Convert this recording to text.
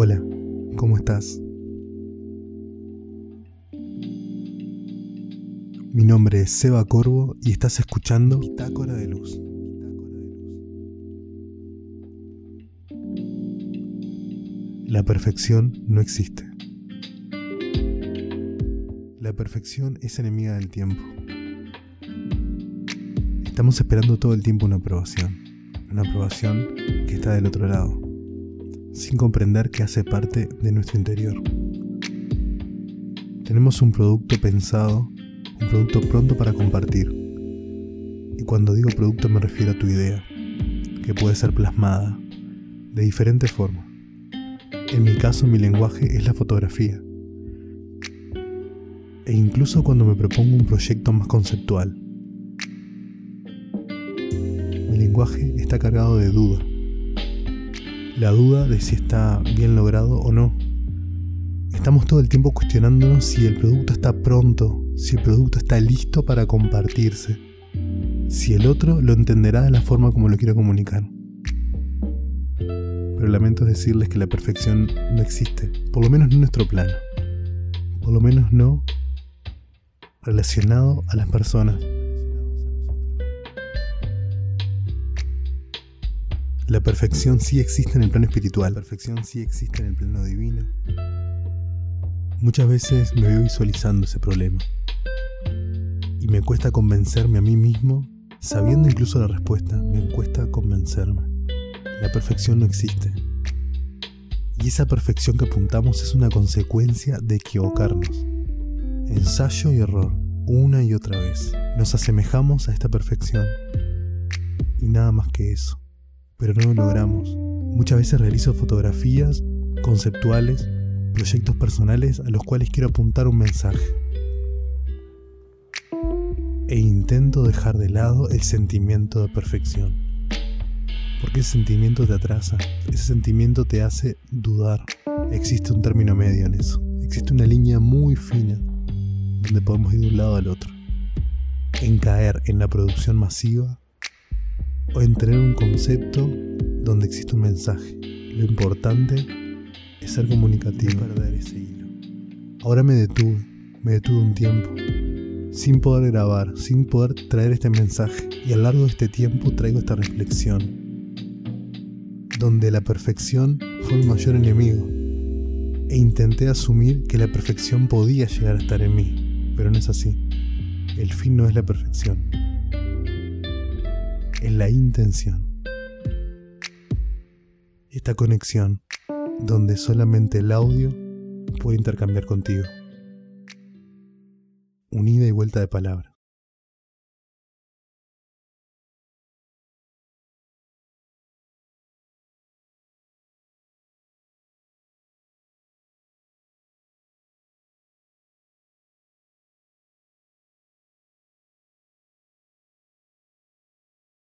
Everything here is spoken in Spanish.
Hola, ¿cómo estás? Mi nombre es Seba Corvo y estás escuchando Bitácora de Luz. La perfección no existe. La perfección es enemiga del tiempo. Estamos esperando todo el tiempo una aprobación, una aprobación que está del otro lado, sin comprender que hace parte de nuestro interior. Tenemos un producto pensado, un producto pronto para compartir. Y cuando digo producto me refiero a tu idea, que puede ser plasmada de diferentes formas. En mi caso mi lenguaje es la fotografía. E incluso cuando me propongo un proyecto más conceptual. Mi lenguaje está cargado de duda. La duda de si está bien logrado o no. Estamos todo el tiempo cuestionándonos si el producto está pronto, si el producto está listo para compartirse, si el otro lo entenderá de la forma como lo quiero comunicar pero lamento decirles que la perfección no existe, por lo menos no en nuestro plano, por lo menos no relacionado a las personas. La perfección sí existe en el plano espiritual, la perfección sí existe en el plano divino. Muchas veces me veo visualizando ese problema y me cuesta convencerme a mí mismo, sabiendo incluso la respuesta, me cuesta convencerme. La perfección no existe. Y esa perfección que apuntamos es una consecuencia de equivocarnos. Ensayo y error, una y otra vez. Nos asemejamos a esta perfección. Y nada más que eso. Pero no lo logramos. Muchas veces realizo fotografías conceptuales, proyectos personales a los cuales quiero apuntar un mensaje. E intento dejar de lado el sentimiento de perfección. Porque ese sentimiento te atrasa, ese sentimiento te hace dudar. Existe un término medio en eso. Existe una línea muy fina donde podemos ir de un lado al otro. En caer en la producción masiva o en tener un concepto donde existe un mensaje. Lo importante es ser comunicativo. perder ese hilo. Ahora me detuve, me detuve un tiempo, sin poder grabar, sin poder traer este mensaje. Y a lo largo de este tiempo traigo esta reflexión donde la perfección fue mi mayor enemigo, e intenté asumir que la perfección podía llegar a estar en mí, pero no es así. El fin no es la perfección, es la intención. Esta conexión donde solamente el audio puede intercambiar contigo. Unida y vuelta de palabra.